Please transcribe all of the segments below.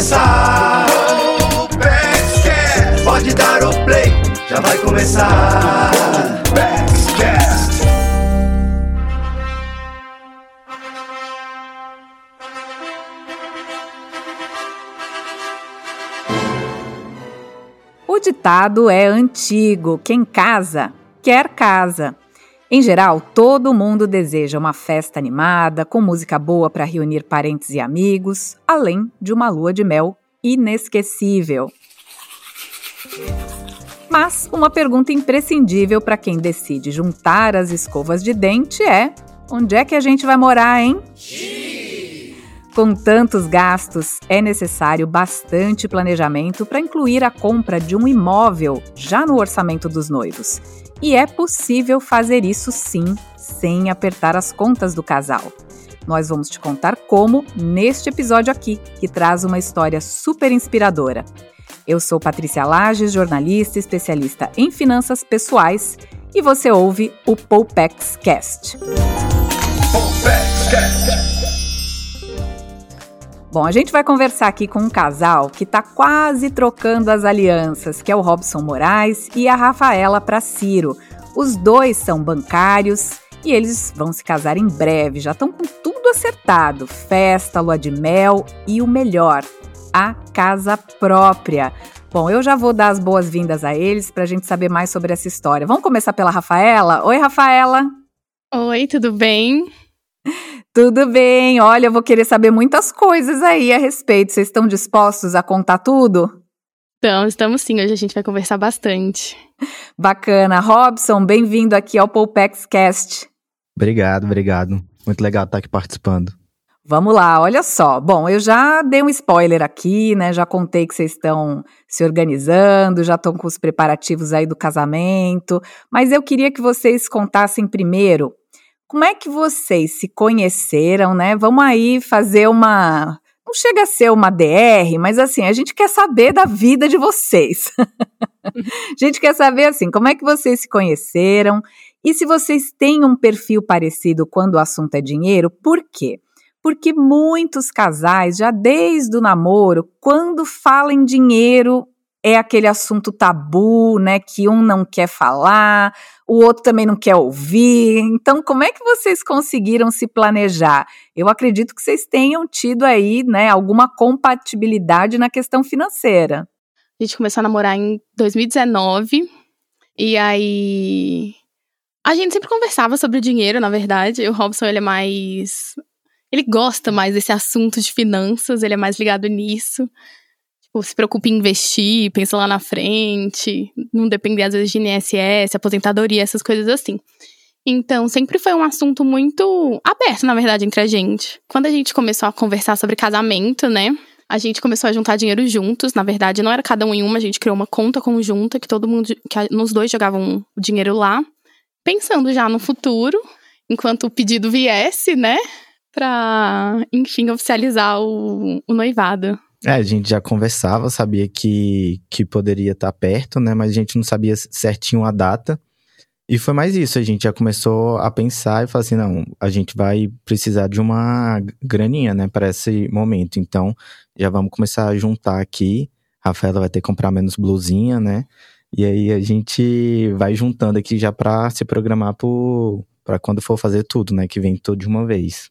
começar. Paxcast. Pode dar o play, já vai começar. O ditado é antigo: quem casa, quer casa. Em geral, todo mundo deseja uma festa animada, com música boa para reunir parentes e amigos, além de uma lua de mel inesquecível. Mas uma pergunta imprescindível para quem decide juntar as escovas de dente é: onde é que a gente vai morar, hein? Com tantos gastos, é necessário bastante planejamento para incluir a compra de um imóvel já no orçamento dos noivos. E é possível fazer isso sim, sem apertar as contas do casal. Nós vamos te contar como neste episódio aqui, que traz uma história super inspiradora. Eu sou Patrícia Lages, jornalista especialista em finanças pessoais, e você ouve o Poupex Cast. Bom, a gente vai conversar aqui com um casal que está quase trocando as alianças, que é o Robson Moraes e a Rafaela para Ciro. Os dois são bancários e eles vão se casar em breve, já estão com tudo acertado: festa, lua de mel e o melhor, a casa própria. Bom, eu já vou dar as boas-vindas a eles para a gente saber mais sobre essa história. Vamos começar pela Rafaela? Oi, Rafaela! Oi, tudo bem? Tudo bem, olha, eu vou querer saber muitas coisas aí a respeito. Vocês estão dispostos a contar tudo? Então, estamos sim, hoje a gente vai conversar bastante. Bacana. Robson, bem-vindo aqui ao Poupex Cast. Obrigado, obrigado. Muito legal estar aqui participando. Vamos lá, olha só. Bom, eu já dei um spoiler aqui, né? Já contei que vocês estão se organizando, já estão com os preparativos aí do casamento, mas eu queria que vocês contassem primeiro como é que vocês se conheceram, né? Vamos aí fazer uma. Não chega a ser uma DR, mas assim, a gente quer saber da vida de vocês. a gente quer saber, assim, como é que vocês se conheceram e se vocês têm um perfil parecido quando o assunto é dinheiro, por quê? Porque muitos casais, já desde o namoro, quando falam em dinheiro, é aquele assunto tabu, né, que um não quer falar, o outro também não quer ouvir. Então, como é que vocês conseguiram se planejar? Eu acredito que vocês tenham tido aí, né, alguma compatibilidade na questão financeira. A gente começou a namorar em 2019 e aí a gente sempre conversava sobre dinheiro, na verdade. O Robson, ele é mais ele gosta mais desse assunto de finanças, ele é mais ligado nisso tipo, se preocupa em investir, pensa lá na frente, não depender às vezes de INSS, aposentadoria, essas coisas assim. Então, sempre foi um assunto muito aberto, na verdade, entre a gente. Quando a gente começou a conversar sobre casamento, né? A gente começou a juntar dinheiro juntos. Na verdade, não era cada um em uma, a gente criou uma conta conjunta que todo mundo, que nos dois jogavam o dinheiro lá, pensando já no futuro, enquanto o pedido viesse, né? Pra, enfim, oficializar o, o noivado. É, a gente já conversava, sabia que, que poderia estar perto, né? Mas a gente não sabia certinho a data. E foi mais isso, a gente já começou a pensar e falar assim, não, a gente vai precisar de uma graninha, né, para esse momento. Então, já vamos começar a juntar aqui. Rafaela vai ter que comprar menos blusinha, né? E aí a gente vai juntando aqui já para se programar para quando for fazer tudo, né, que vem tudo de uma vez.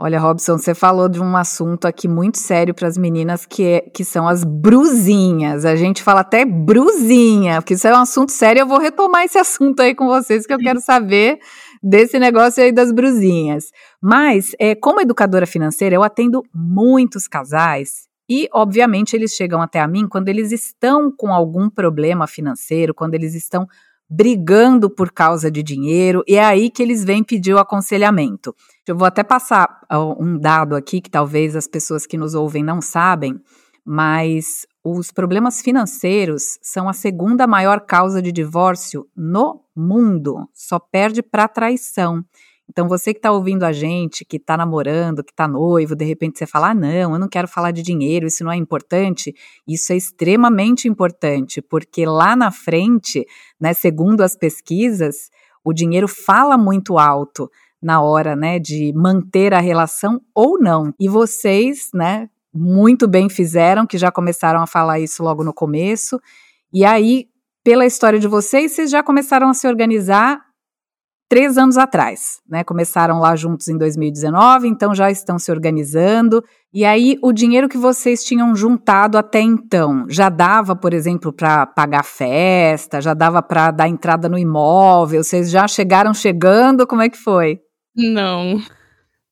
Olha, Robson, você falou de um assunto aqui muito sério para as meninas que, é, que são as brusinhas. A gente fala até brusinha, porque isso é um assunto sério. Eu vou retomar esse assunto aí com vocês, que eu quero saber desse negócio aí das brusinhas. Mas, é, como educadora financeira, eu atendo muitos casais e, obviamente, eles chegam até a mim quando eles estão com algum problema financeiro, quando eles estão brigando por causa de dinheiro, e é aí que eles vêm pedir o aconselhamento. Eu vou até passar um dado aqui que talvez as pessoas que nos ouvem não sabem, mas os problemas financeiros são a segunda maior causa de divórcio no mundo, só perde para traição. Então, você que está ouvindo a gente, que está namorando, que está noivo, de repente você fala: ah, não, eu não quero falar de dinheiro, isso não é importante. Isso é extremamente importante, porque lá na frente, né, segundo as pesquisas, o dinheiro fala muito alto na hora, né, de manter a relação ou não. E vocês, né, muito bem fizeram, que já começaram a falar isso logo no começo. E aí, pela história de vocês, vocês já começaram a se organizar três anos atrás, né? Começaram lá juntos em 2019, então já estão se organizando. E aí, o dinheiro que vocês tinham juntado até então, já dava, por exemplo, para pagar festa, já dava para dar entrada no imóvel? Vocês já chegaram chegando? Como é que foi? Não.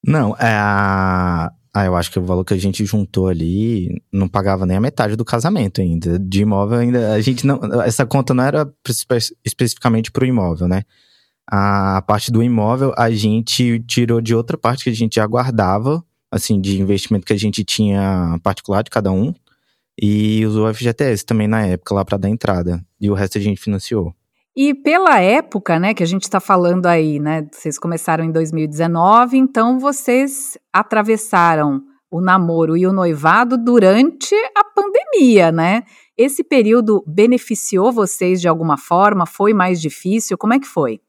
Não, é a. Ah, eu acho que o valor que a gente juntou ali não pagava nem a metade do casamento ainda. De imóvel ainda. A gente não. Essa conta não era especificamente para o imóvel, né? A parte do imóvel a gente tirou de outra parte que a gente já guardava, assim, de investimento que a gente tinha particular de cada um. E usou o FGTS também na época lá para dar entrada. E o resto a gente financiou. E pela época, né, que a gente está falando aí, né, vocês começaram em 2019, então vocês atravessaram o namoro e o noivado durante a pandemia, né? Esse período beneficiou vocês de alguma forma? Foi mais difícil? Como é que foi?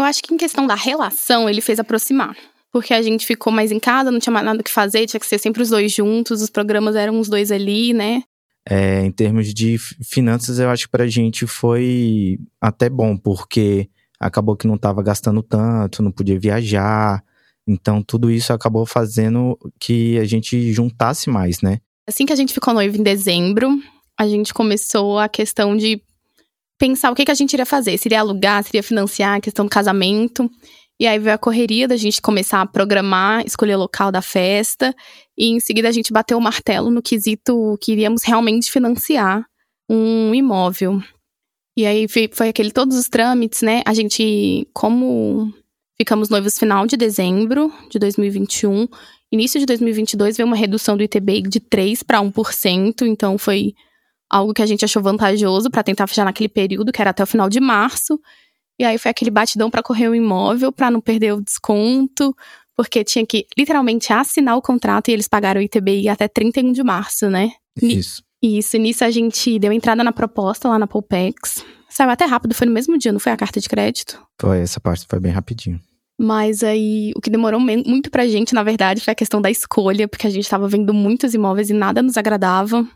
Eu acho que em questão da relação, ele fez aproximar. Porque a gente ficou mais em casa, não tinha mais nada que fazer, tinha que ser sempre os dois juntos, os programas eram os dois ali, né? É, em termos de finanças, eu acho que pra gente foi até bom, porque acabou que não tava gastando tanto, não podia viajar. Então, tudo isso acabou fazendo que a gente juntasse mais, né? Assim que a gente ficou noivo em dezembro, a gente começou a questão de pensar o que, que a gente iria fazer. Se iria alugar, se iria financiar a questão do casamento. E aí veio a correria da gente começar a programar, escolher o local da festa. E em seguida a gente bateu o martelo no quesito que iríamos realmente financiar um imóvel. E aí foi aquele todos os trâmites, né? A gente, como ficamos noivos final de dezembro de 2021, início de 2022 veio uma redução do ITBI de 3 para 1%, então foi algo que a gente achou vantajoso para tentar fechar naquele período, que era até o final de março. E aí foi aquele batidão para correr o imóvel, para não perder o desconto, porque tinha que literalmente assinar o contrato e eles pagaram o ITBI até 31 de março, né? Isso. Isso, nisso a gente deu entrada na proposta lá na Polpex. Saiu até rápido, foi no mesmo dia, não foi a carta de crédito? Foi, essa parte foi bem rapidinho. Mas aí, o que demorou muito pra gente, na verdade, foi a questão da escolha, porque a gente tava vendo muitos imóveis e nada nos agradava.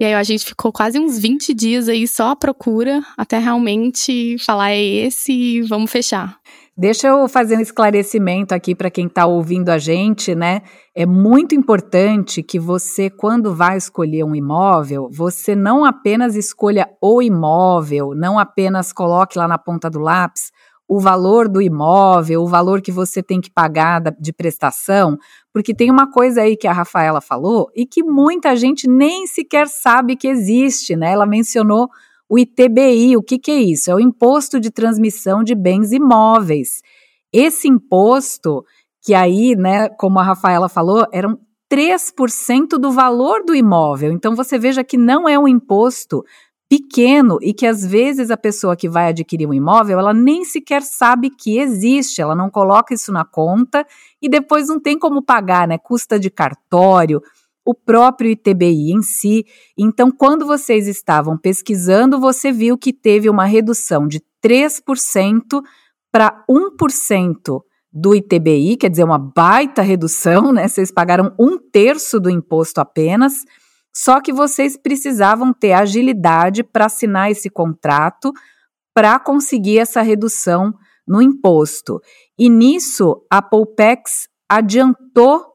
E aí a gente ficou quase uns 20 dias aí só à procura, até realmente falar é esse e vamos fechar. Deixa eu fazer um esclarecimento aqui para quem está ouvindo a gente, né? É muito importante que você, quando vai escolher um imóvel, você não apenas escolha o imóvel, não apenas coloque lá na ponta do lápis o valor do imóvel, o valor que você tem que pagar de prestação, porque tem uma coisa aí que a Rafaela falou e que muita gente nem sequer sabe que existe, né? Ela mencionou o ITBI, o que, que é isso? É o Imposto de Transmissão de Bens Imóveis. Esse imposto, que aí, né, como a Rafaela falou, eram 3% do valor do imóvel. Então você veja que não é um imposto pequeno e que às vezes a pessoa que vai adquirir um imóvel, ela nem sequer sabe que existe, ela não coloca isso na conta e depois não tem como pagar, né? Custa de cartório, o próprio ITBI em si. Então, quando vocês estavam pesquisando, você viu que teve uma redução de 3% para 1% do ITBI, quer dizer, uma baita redução, né? Vocês pagaram um terço do imposto apenas. Só que vocês precisavam ter agilidade para assinar esse contrato para conseguir essa redução no imposto. E nisso, a Polpex adiantou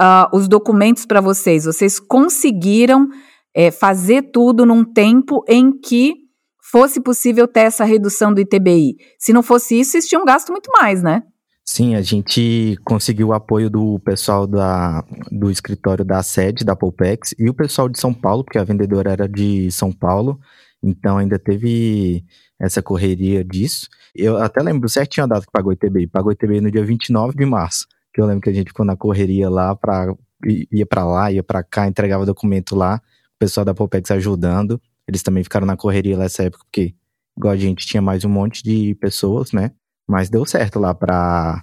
uh, os documentos para vocês. Vocês conseguiram é, fazer tudo num tempo em que fosse possível ter essa redução do ITBI. Se não fosse isso, vocês tinham gasto muito mais, né? Sim, a gente conseguiu o apoio do pessoal da, do escritório da sede da Polpex e o pessoal de São Paulo, porque a vendedora era de São Paulo, então ainda teve essa correria disso. Eu até lembro certinho a data que pagou o ITBI. Pagou o ITBI no dia 29 de março, que eu lembro que a gente ficou na correria lá, pra, ia para lá, ia para cá, entregava documento lá, o pessoal da Polpex ajudando. Eles também ficaram na correria nessa época, porque igual a gente tinha mais um monte de pessoas, né? Mas deu certo lá para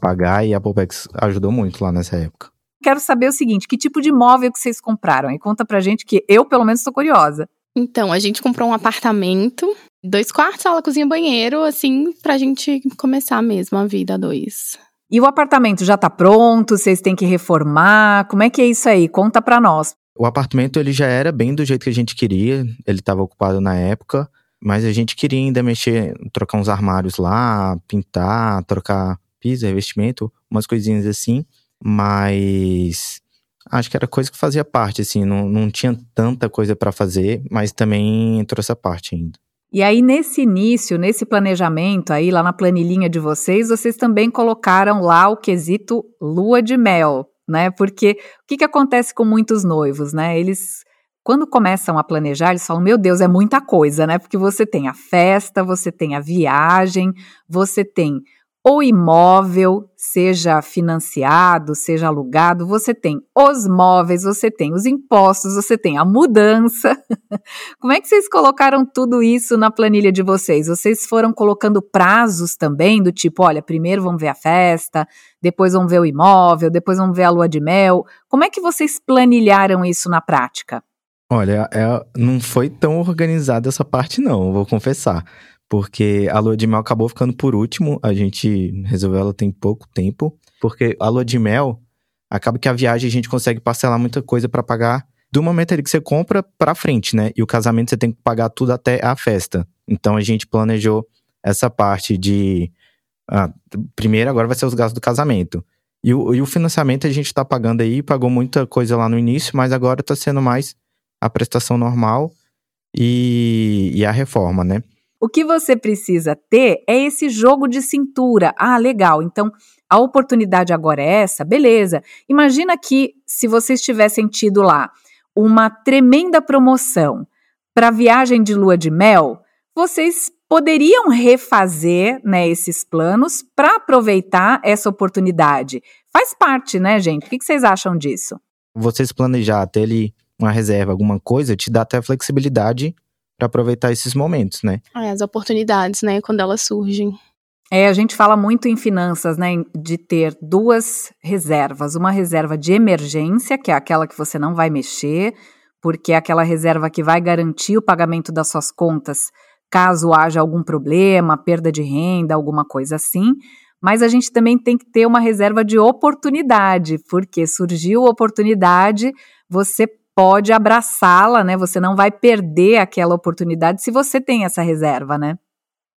pagar e a Popex ajudou muito lá nessa época. Quero saber o seguinte, que tipo de imóvel que vocês compraram? E conta pra gente que eu, pelo menos, estou curiosa. Então, a gente comprou um apartamento, dois quartos, sala, cozinha, banheiro, assim, pra gente começar mesmo a vida a dois. E o apartamento já está pronto? Vocês têm que reformar? Como é que é isso aí? Conta para nós. O apartamento ele já era bem do jeito que a gente queria. Ele estava ocupado na época, mas a gente queria ainda mexer, trocar uns armários lá, pintar, trocar piso, revestimento, umas coisinhas assim. Mas acho que era coisa que fazia parte, assim, não, não tinha tanta coisa para fazer, mas também entrou essa parte ainda. E aí, nesse início, nesse planejamento, aí lá na planilhinha de vocês, vocês também colocaram lá o quesito lua de mel, né? Porque o que, que acontece com muitos noivos, né? Eles, quando começam a planejar, eles falam: Meu Deus, é muita coisa, né? Porque você tem a festa, você tem a viagem, você tem o imóvel, seja financiado, seja alugado, você tem os móveis, você tem os impostos, você tem a mudança. Como é que vocês colocaram tudo isso na planilha de vocês? Vocês foram colocando prazos também, do tipo, olha, primeiro vamos ver a festa, depois vamos ver o imóvel, depois vamos ver a lua de mel. Como é que vocês planilharam isso na prática? Olha, é, não foi tão organizada essa parte, não, vou confessar porque a lua de mel acabou ficando por último. A gente resolveu ela tem pouco tempo, porque a lua de mel acaba que a viagem a gente consegue parcelar muita coisa para pagar do momento ali que você compra para frente, né? E o casamento você tem que pagar tudo até a festa. Então a gente planejou essa parte de ah, primeiro agora vai ser os gastos do casamento. E o, e o financiamento a gente está pagando aí, pagou muita coisa lá no início, mas agora está sendo mais a prestação normal e, e a reforma, né? O que você precisa ter é esse jogo de cintura. Ah, legal. Então, a oportunidade agora é essa, beleza. Imagina que se vocês tivessem tido lá uma tremenda promoção para viagem de lua de mel, vocês poderiam refazer né, esses planos para aproveitar essa oportunidade. Faz parte, né, gente? O que vocês acham disso? Vocês planejar até ali uma reserva, alguma coisa, te dá até flexibilidade para aproveitar esses momentos, né? É, as oportunidades, né, quando elas surgem. É, a gente fala muito em finanças, né, de ter duas reservas. Uma reserva de emergência, que é aquela que você não vai mexer, porque é aquela reserva que vai garantir o pagamento das suas contas caso haja algum problema, perda de renda, alguma coisa assim. Mas a gente também tem que ter uma reserva de oportunidade, porque surgiu oportunidade, você pode abraçá-la, né? Você não vai perder aquela oportunidade se você tem essa reserva, né?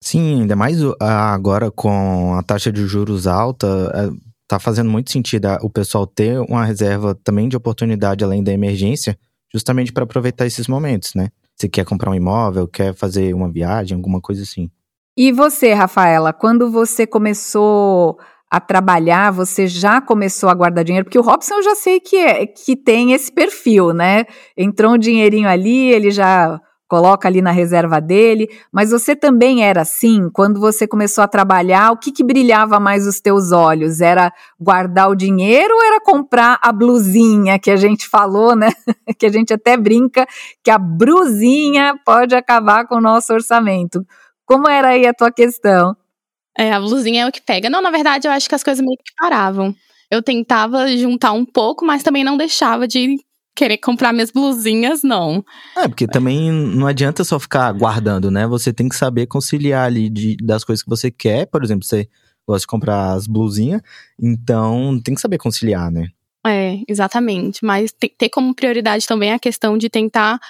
Sim, ainda mais agora com a taxa de juros alta, é, tá fazendo muito sentido o pessoal ter uma reserva também de oportunidade além da emergência, justamente para aproveitar esses momentos, né? Se quer comprar um imóvel, quer fazer uma viagem, alguma coisa assim. E você, Rafaela, quando você começou a trabalhar, você já começou a guardar dinheiro? Porque o Robson eu já sei que, é, que tem esse perfil, né? Entrou um dinheirinho ali, ele já coloca ali na reserva dele, mas você também era assim, quando você começou a trabalhar, o que, que brilhava mais os teus olhos? Era guardar o dinheiro ou era comprar a blusinha que a gente falou, né? que a gente até brinca que a brusinha pode acabar com o nosso orçamento. Como era aí a tua questão? É, a blusinha é o que pega. Não, na verdade, eu acho que as coisas meio que paravam. Eu tentava juntar um pouco, mas também não deixava de querer comprar minhas blusinhas, não. É, porque também não adianta só ficar guardando, né? Você tem que saber conciliar ali de, das coisas que você quer. Por exemplo, você gosta de comprar as blusinhas, então tem que saber conciliar, né? É, exatamente. Mas ter como prioridade também a questão de tentar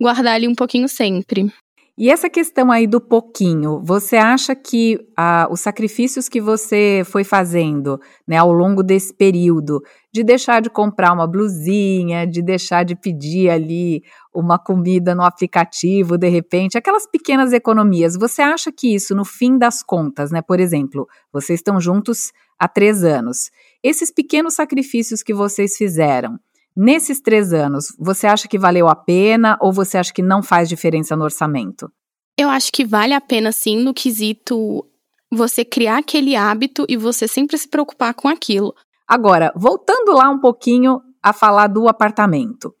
guardar ali um pouquinho sempre. E essa questão aí do pouquinho, você acha que ah, os sacrifícios que você foi fazendo né, ao longo desse período, de deixar de comprar uma blusinha, de deixar de pedir ali uma comida no aplicativo, de repente, aquelas pequenas economias, você acha que isso, no fim das contas, né? Por exemplo, vocês estão juntos há três anos. Esses pequenos sacrifícios que vocês fizeram, Nesses três anos, você acha que valeu a pena ou você acha que não faz diferença no orçamento? Eu acho que vale a pena sim no quesito você criar aquele hábito e você sempre se preocupar com aquilo. Agora, voltando lá um pouquinho a falar do apartamento.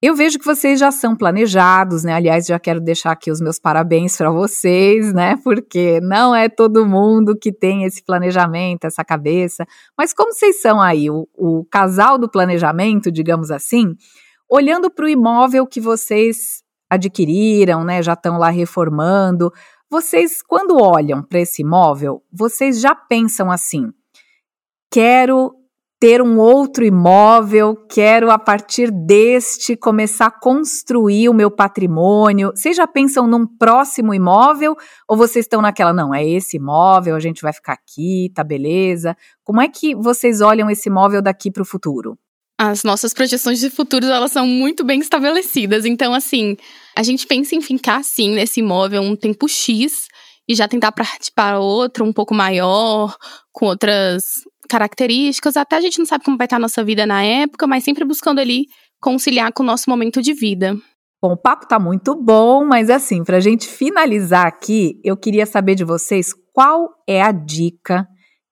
Eu vejo que vocês já são planejados, né? Aliás, já quero deixar aqui os meus parabéns para vocês, né? Porque não é todo mundo que tem esse planejamento, essa cabeça. Mas como vocês são aí, o, o casal do planejamento, digamos assim, olhando para o imóvel que vocês adquiriram, né? Já estão lá reformando. Vocês, quando olham para esse imóvel, vocês já pensam assim: quero ter um outro imóvel, quero a partir deste começar a construir o meu patrimônio. Vocês já pensam num próximo imóvel ou vocês estão naquela, não, é esse imóvel, a gente vai ficar aqui, tá beleza? Como é que vocês olham esse imóvel daqui para o futuro? As nossas projeções de futuro, elas são muito bem estabelecidas. Então, assim, a gente pensa em ficar, sim, nesse imóvel um tempo X e já tentar partir para outro um pouco maior, com outras características, até a gente não sabe como vai estar a nossa vida na época, mas sempre buscando ali conciliar com o nosso momento de vida. Bom, o papo tá muito bom, mas assim, pra gente finalizar aqui, eu queria saber de vocês qual é a dica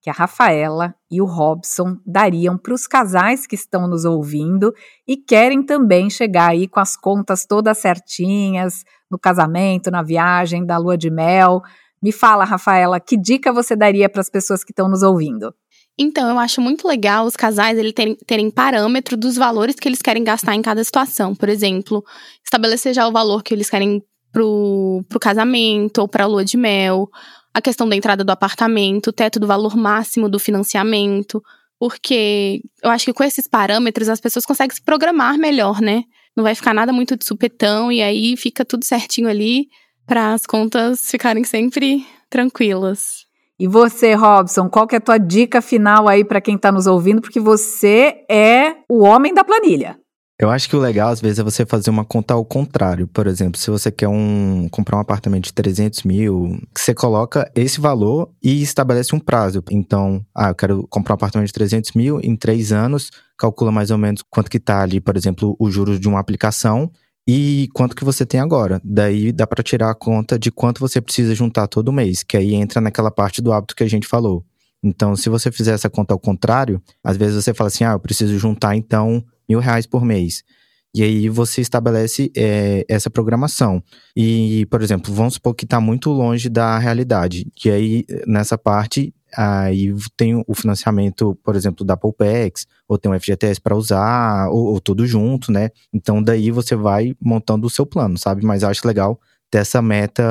que a Rafaela e o Robson dariam para os casais que estão nos ouvindo e querem também chegar aí com as contas todas certinhas no casamento, na viagem, da lua de mel. Me fala, Rafaela, que dica você daria para as pessoas que estão nos ouvindo? Então, eu acho muito legal os casais eles terem, terem parâmetro dos valores que eles querem gastar em cada situação. Por exemplo, estabelecer já o valor que eles querem pro, pro casamento ou pra lua de mel, a questão da entrada do apartamento, o teto do valor máximo do financiamento. Porque eu acho que com esses parâmetros as pessoas conseguem se programar melhor, né? Não vai ficar nada muito de supetão e aí fica tudo certinho ali para as contas ficarem sempre tranquilas. E você, Robson, qual que é a tua dica final aí para quem está nos ouvindo? Porque você é o homem da planilha. Eu acho que o legal, às vezes, é você fazer uma conta ao contrário. Por exemplo, se você quer um, comprar um apartamento de 300 mil, você coloca esse valor e estabelece um prazo. Então, ah, eu quero comprar um apartamento de 300 mil em três anos, calcula mais ou menos quanto que tá ali, por exemplo, os juros de uma aplicação e quanto que você tem agora. Daí dá para tirar a conta de quanto você precisa juntar todo mês, que aí entra naquela parte do hábito que a gente falou. Então, se você fizer essa conta ao contrário, às vezes você fala assim, ah, eu preciso juntar então mil reais por mês. E aí você estabelece é, essa programação. E, por exemplo, vamos supor que está muito longe da realidade. Que aí, nessa parte, aí tem o financiamento, por exemplo, da Poupex, ou tem um FGTS para usar, ou, ou, tudo junto, né? Então daí você vai montando o seu plano, sabe? Mas acho legal ter essa meta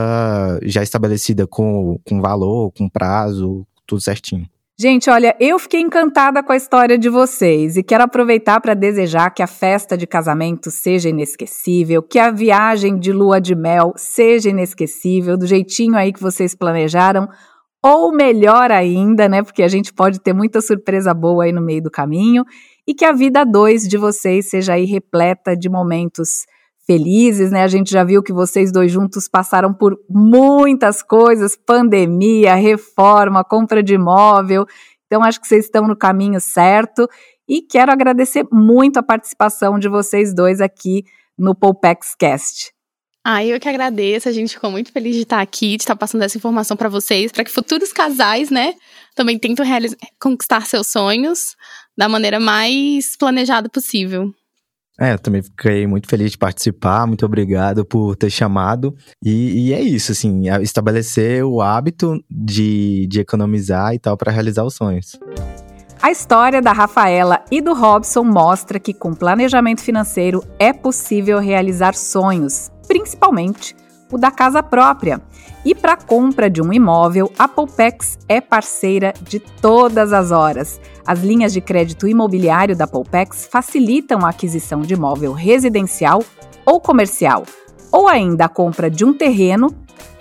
já estabelecida com, com valor, com prazo, tudo certinho. Gente, olha, eu fiquei encantada com a história de vocês e quero aproveitar para desejar que a festa de casamento seja inesquecível, que a viagem de lua de mel seja inesquecível, do jeitinho aí que vocês planejaram ou melhor ainda, né? Porque a gente pode ter muita surpresa boa aí no meio do caminho, e que a vida dois de vocês seja aí repleta de momentos felizes, né? A gente já viu que vocês dois juntos passaram por muitas coisas, pandemia, reforma, compra de imóvel. Então acho que vocês estão no caminho certo e quero agradecer muito a participação de vocês dois aqui no Poupex Cast. Ah, eu que agradeço. A gente ficou muito feliz de estar aqui, de estar passando essa informação para vocês, para que futuros casais, né, também tentem conquistar seus sonhos da maneira mais planejada possível. É, também fiquei muito feliz de participar, muito obrigado por ter chamado. E, e é isso, assim, estabelecer o hábito de, de economizar e tal para realizar os sonhos. A história da Rafaela e do Robson mostra que com planejamento financeiro é possível realizar sonhos, principalmente o da casa própria. E para compra de um imóvel, a Poupex é parceira de todas as horas. As linhas de crédito imobiliário da Poupex facilitam a aquisição de imóvel residencial ou comercial, ou ainda a compra de um terreno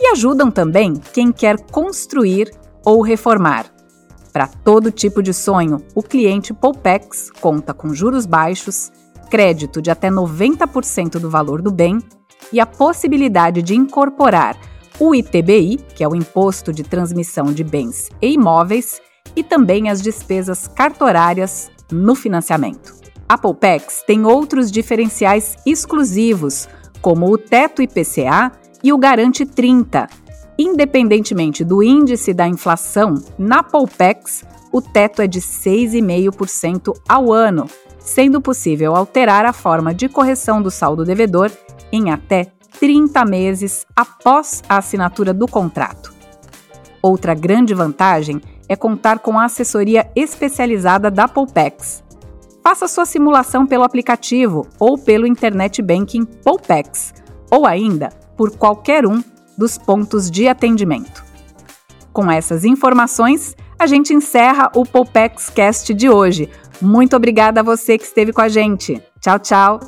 e ajudam também quem quer construir ou reformar. Para todo tipo de sonho, o cliente Poupex conta com juros baixos, crédito de até 90% do valor do bem e a possibilidade de incorporar o ITBI, que é o Imposto de Transmissão de Bens e Imóveis, e também as despesas cartorárias no financiamento. A Poupex tem outros diferenciais exclusivos, como o teto IPCA e o Garante 30. Independentemente do índice da inflação, na Poupex o teto é de 6,5% ao ano, sendo possível alterar a forma de correção do saldo devedor em até 30 meses após a assinatura do contrato. Outra grande vantagem é contar com a assessoria especializada da Poupex. Faça sua simulação pelo aplicativo ou pelo Internet Banking Poupex, ou ainda por qualquer um dos pontos de atendimento. Com essas informações, a gente encerra o Poupex Cast de hoje. Muito obrigada a você que esteve com a gente. Tchau, tchau.